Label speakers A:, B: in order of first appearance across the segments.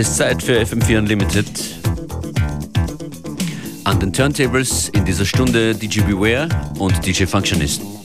A: Es ist Zeit für FM4 Unlimited. An den Turntables in dieser Stunde DJ Beware und DJ Functionist.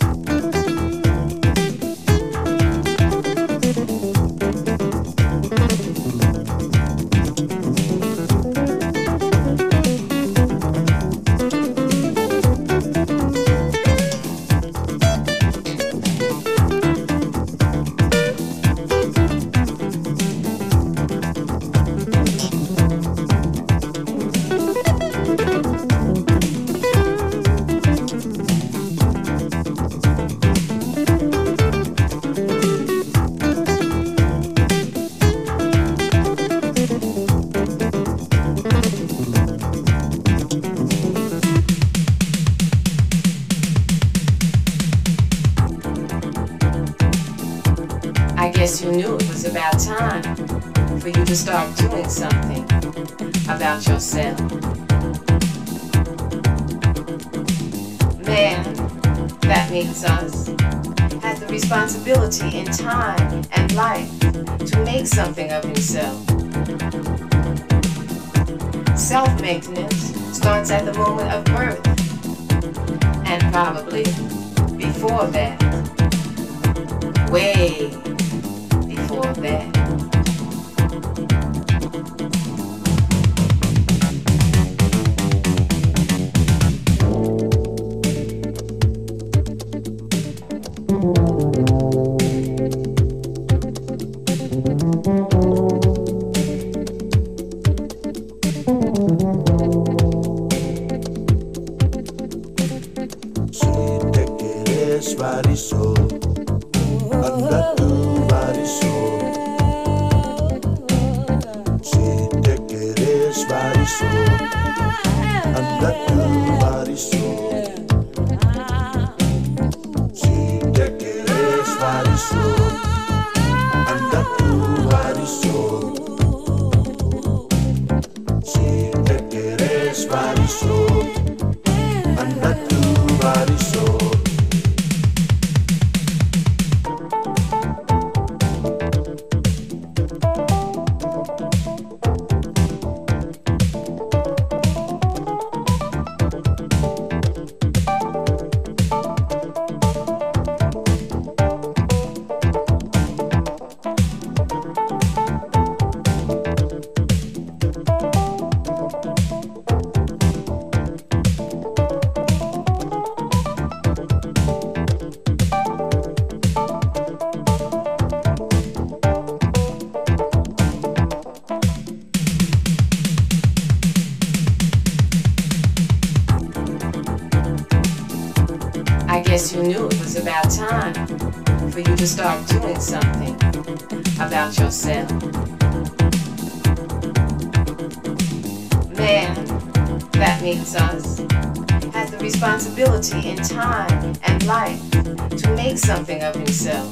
B: Something of himself. Self maintenance starts at the moment of birth, and probably before that. Way before that. Start doing something about yourself. Man, that means us, has the responsibility in time and life to make something of himself.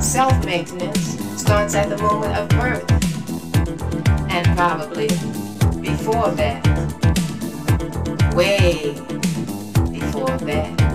B: Self maintenance starts at the moment of birth, and probably before that. Way before that.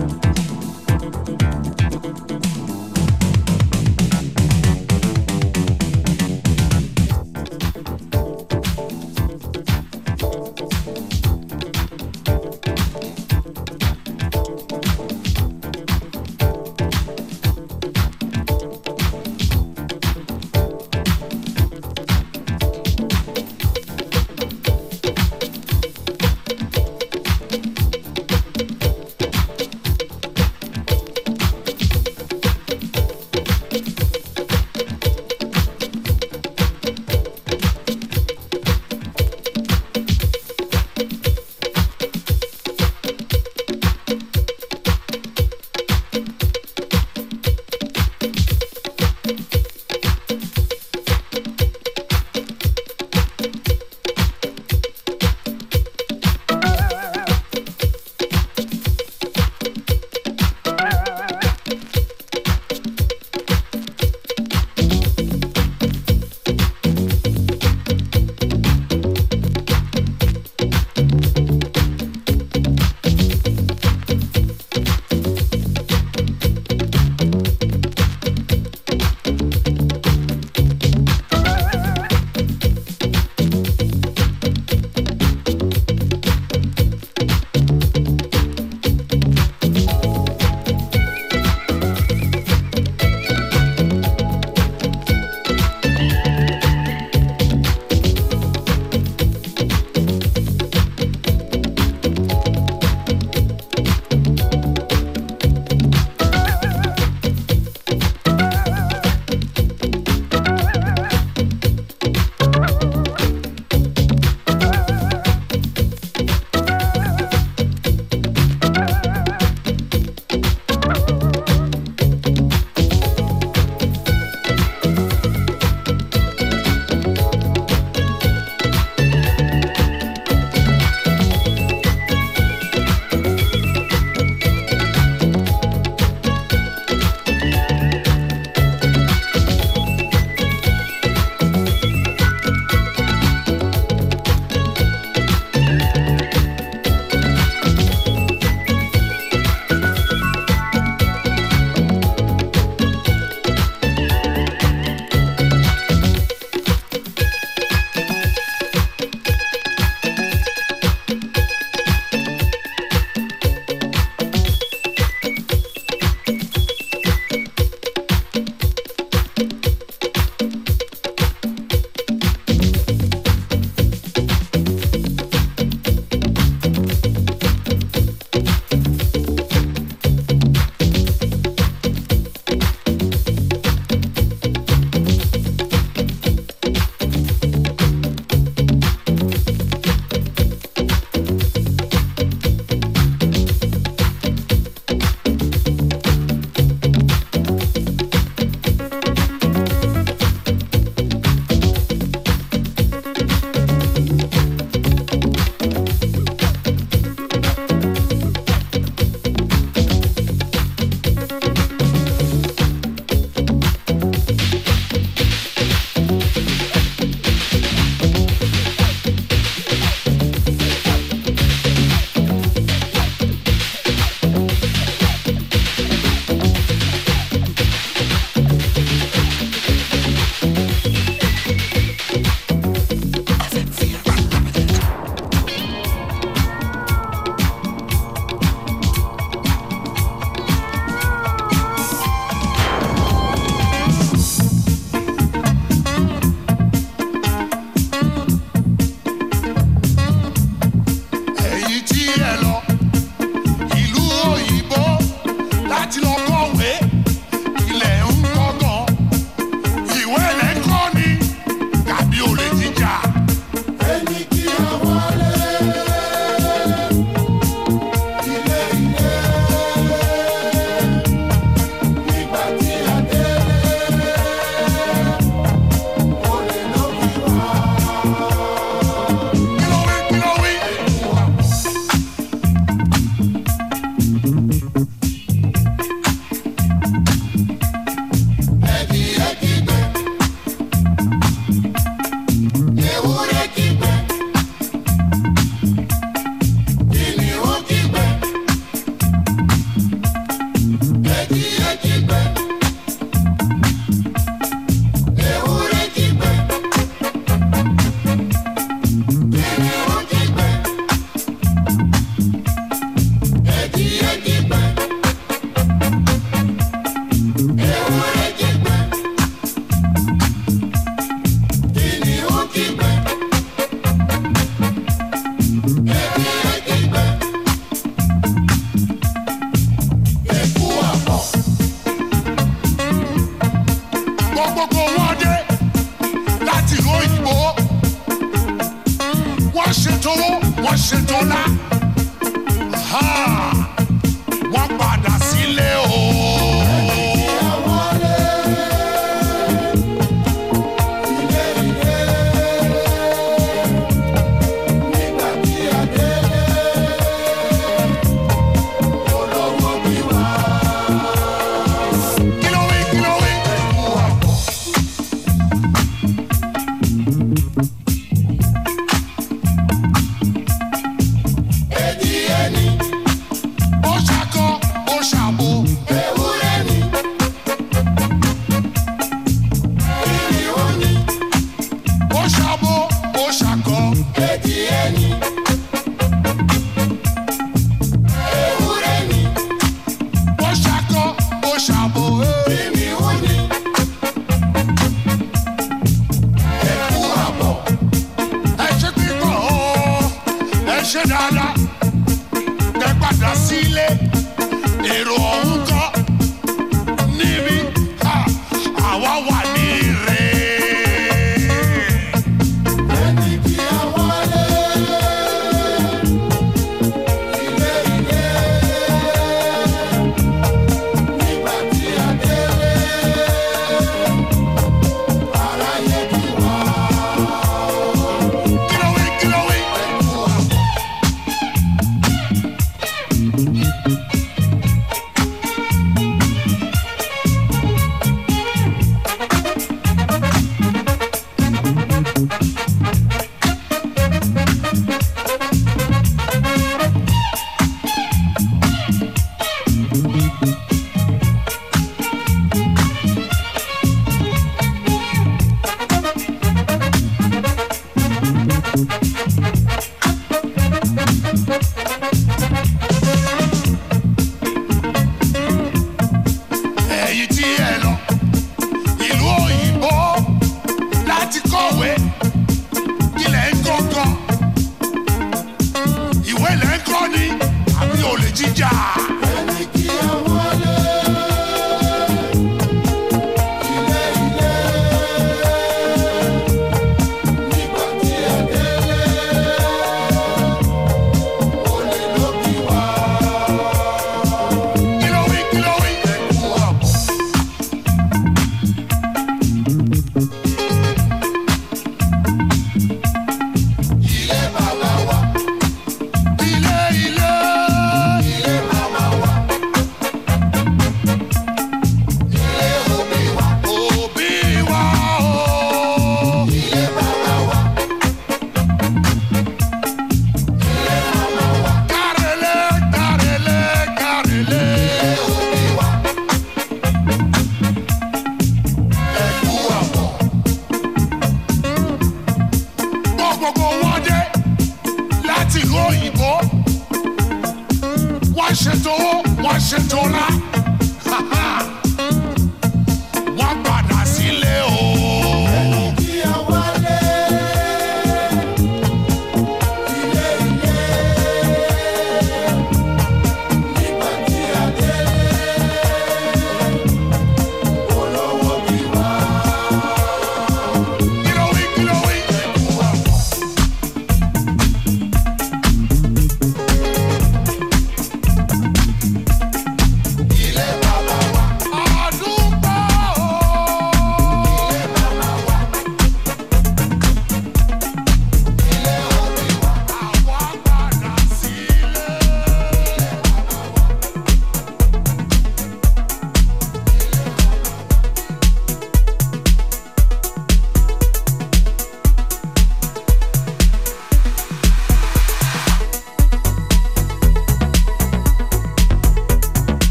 C: Ilé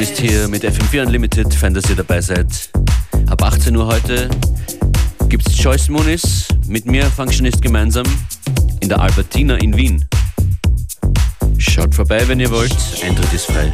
D: Functionist hier mit FM4 Unlimited. Fein, dass ihr dabei seid. Ab 18 Uhr heute gibt es Joyce Muniz mit mir, Functionist, gemeinsam in der Albertina in Wien. Schaut vorbei, wenn ihr wollt. Eintritt ist frei.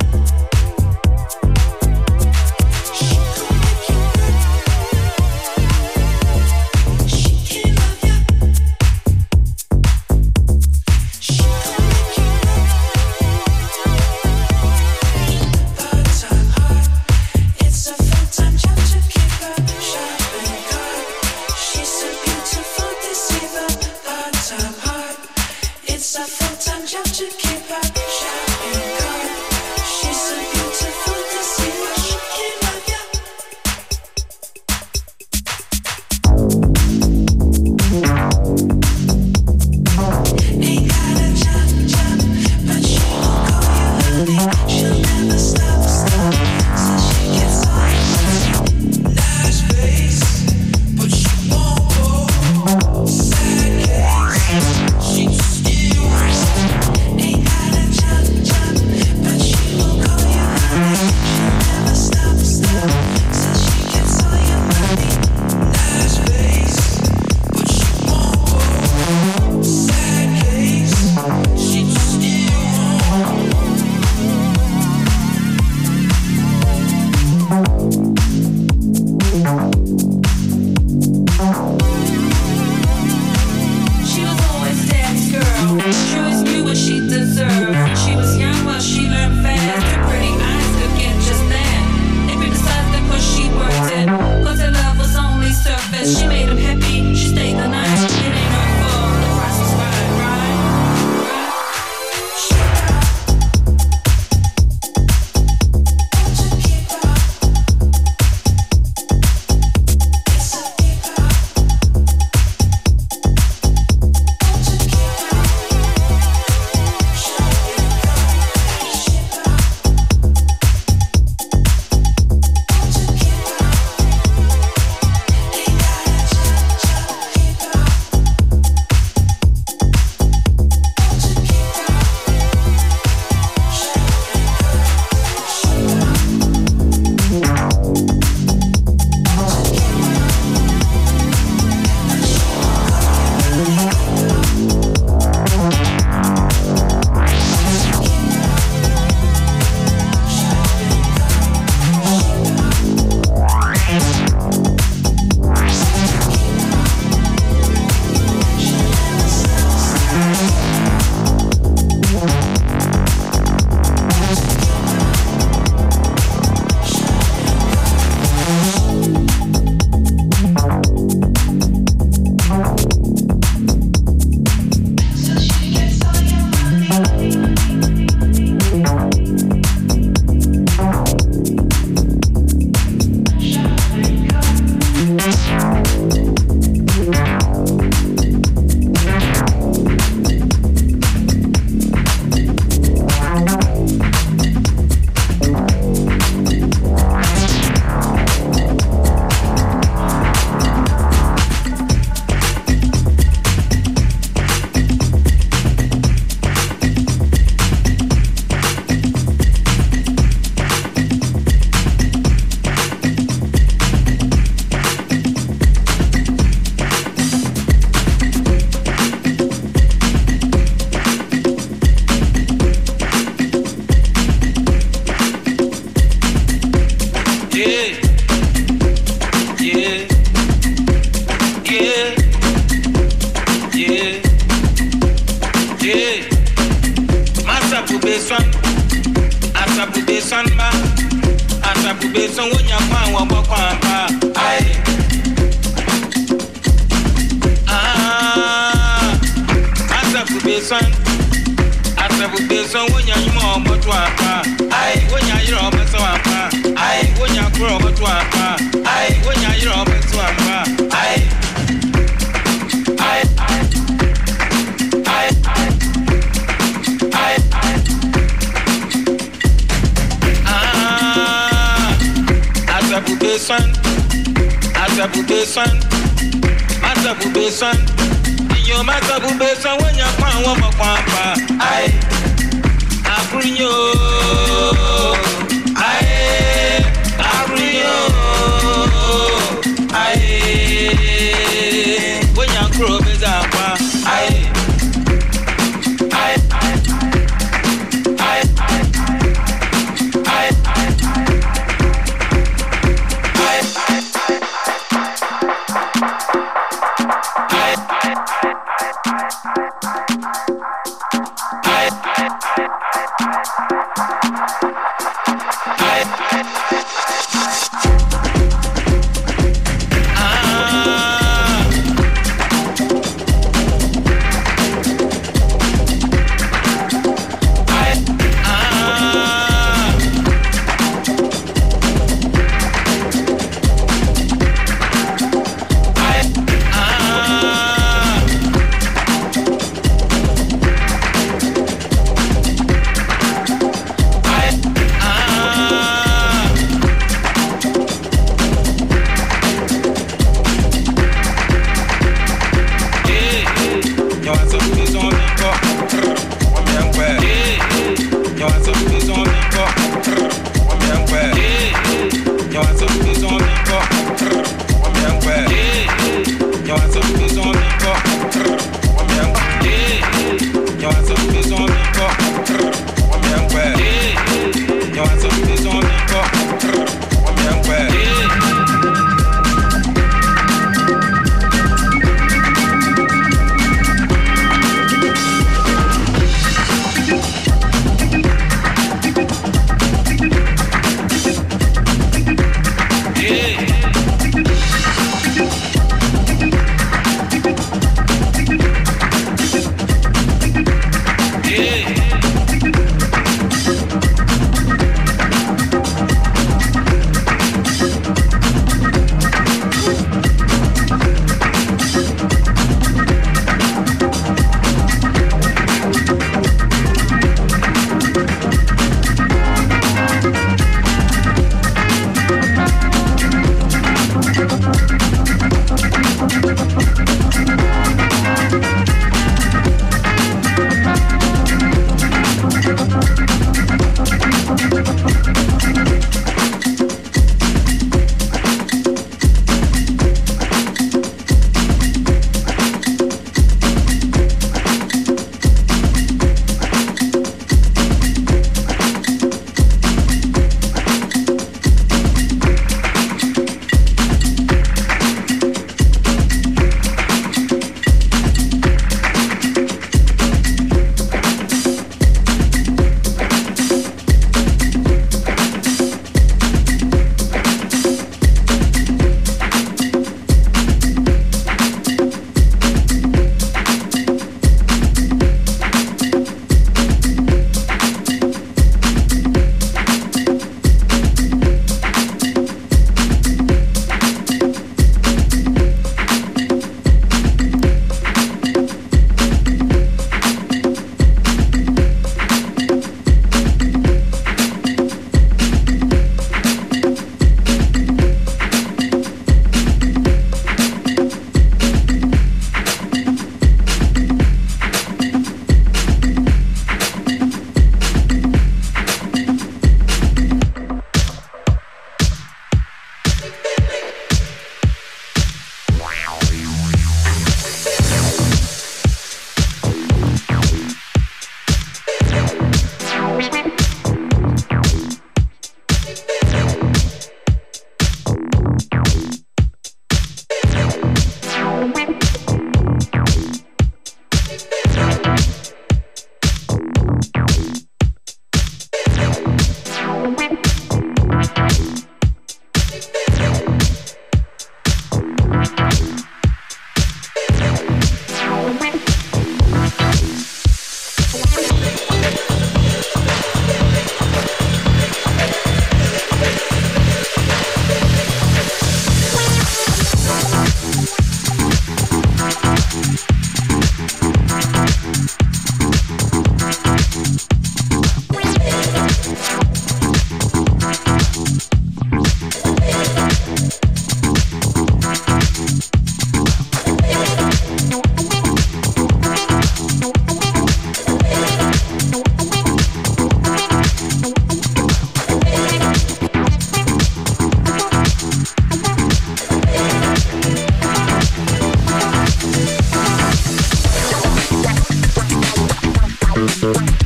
C: Thank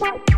C: Thank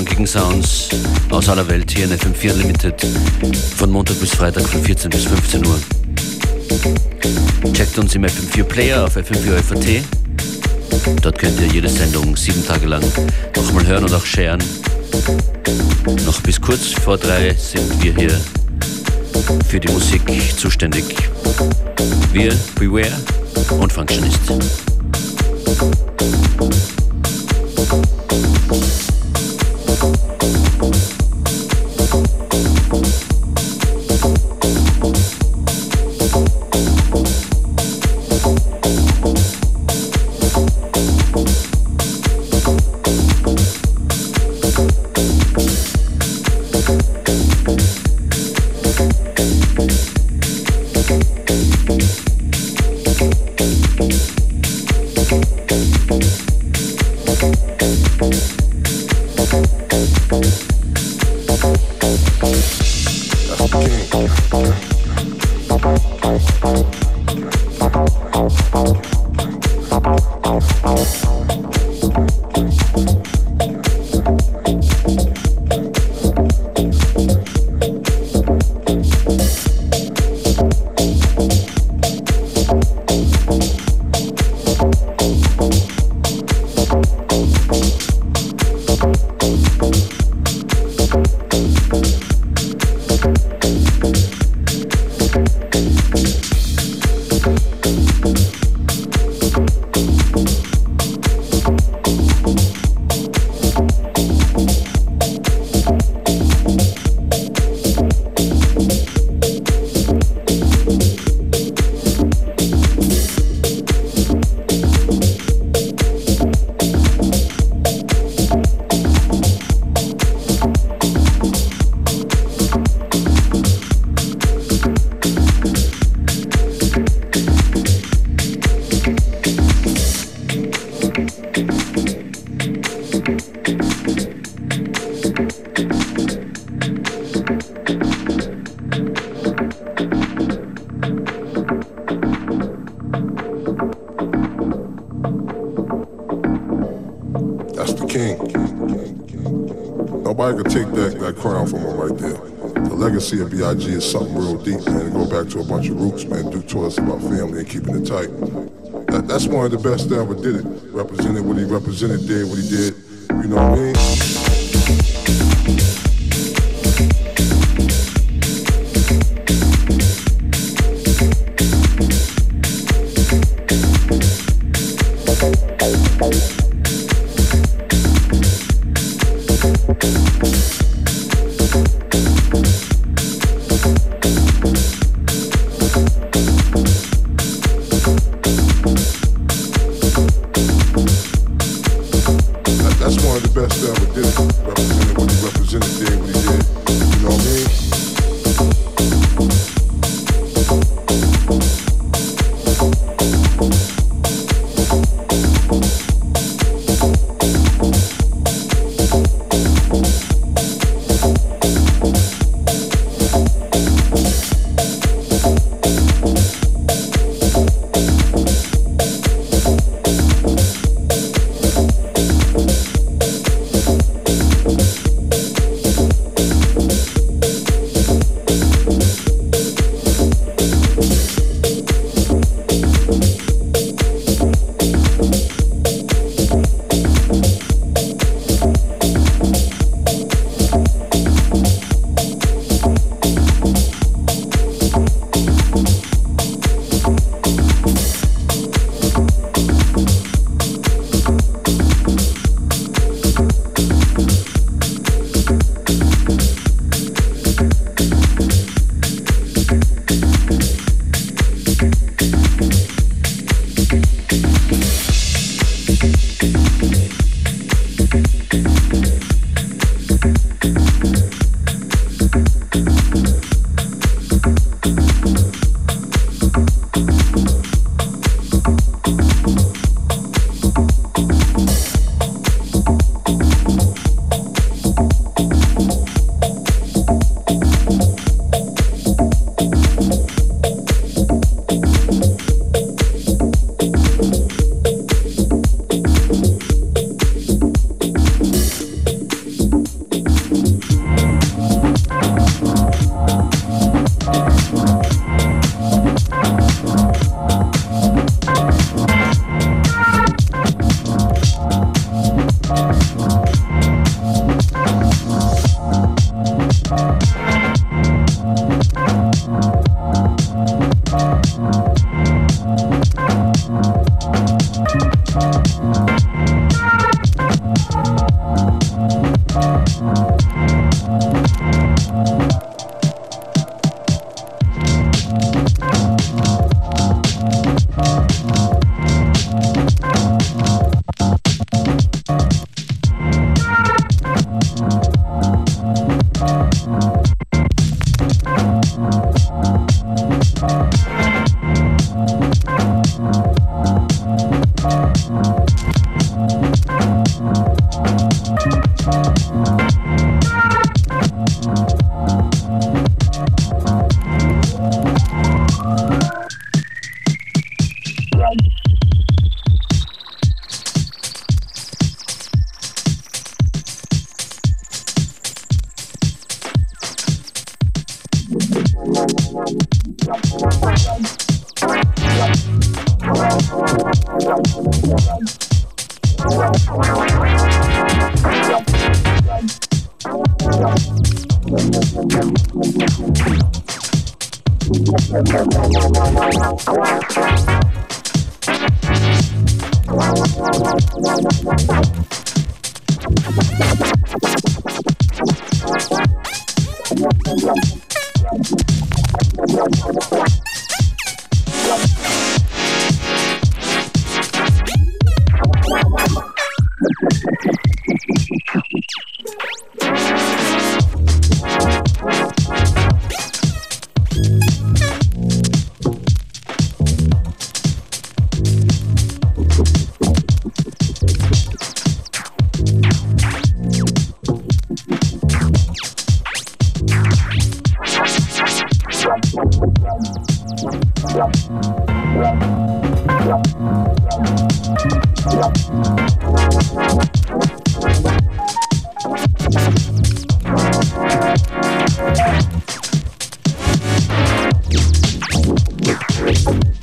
A: funkigen Sounds aus aller Welt hier in FM4 Limited von Montag bis Freitag von 14 bis 15 Uhr. Checkt uns im FM4 Player auf FM4 FAT. Dort könnt ihr jede Sendung sieben Tage lang nochmal hören und auch sharen. Noch bis kurz vor drei sind wir hier für die Musik zuständig. Wir, Beware und Functionist.
E: Legacy of B.I.G. is something real deep, man. To go back to a bunch of roots, man. Do to us about family and keeping it tight. That, that's one of the best that ever did it. Represented what he represented, did what he did. You know what I mean?
F: Thank